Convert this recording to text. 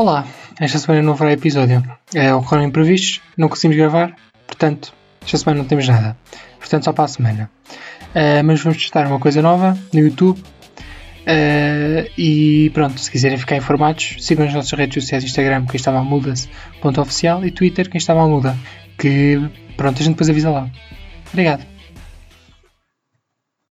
Olá, esta semana não haverá episódio. É, ocorreram imprevistos, não conseguimos gravar, portanto, esta semana não temos nada. Portanto, só para a semana. Uh, mas vamos testar uma coisa nova no YouTube. Uh, e pronto, se quiserem ficar informados, sigam as nossas redes sociais: Instagram, quem estava a muda-se.oficial e Twitter, quem estava a muda. Que pronto, a gente depois avisa lá. Obrigado.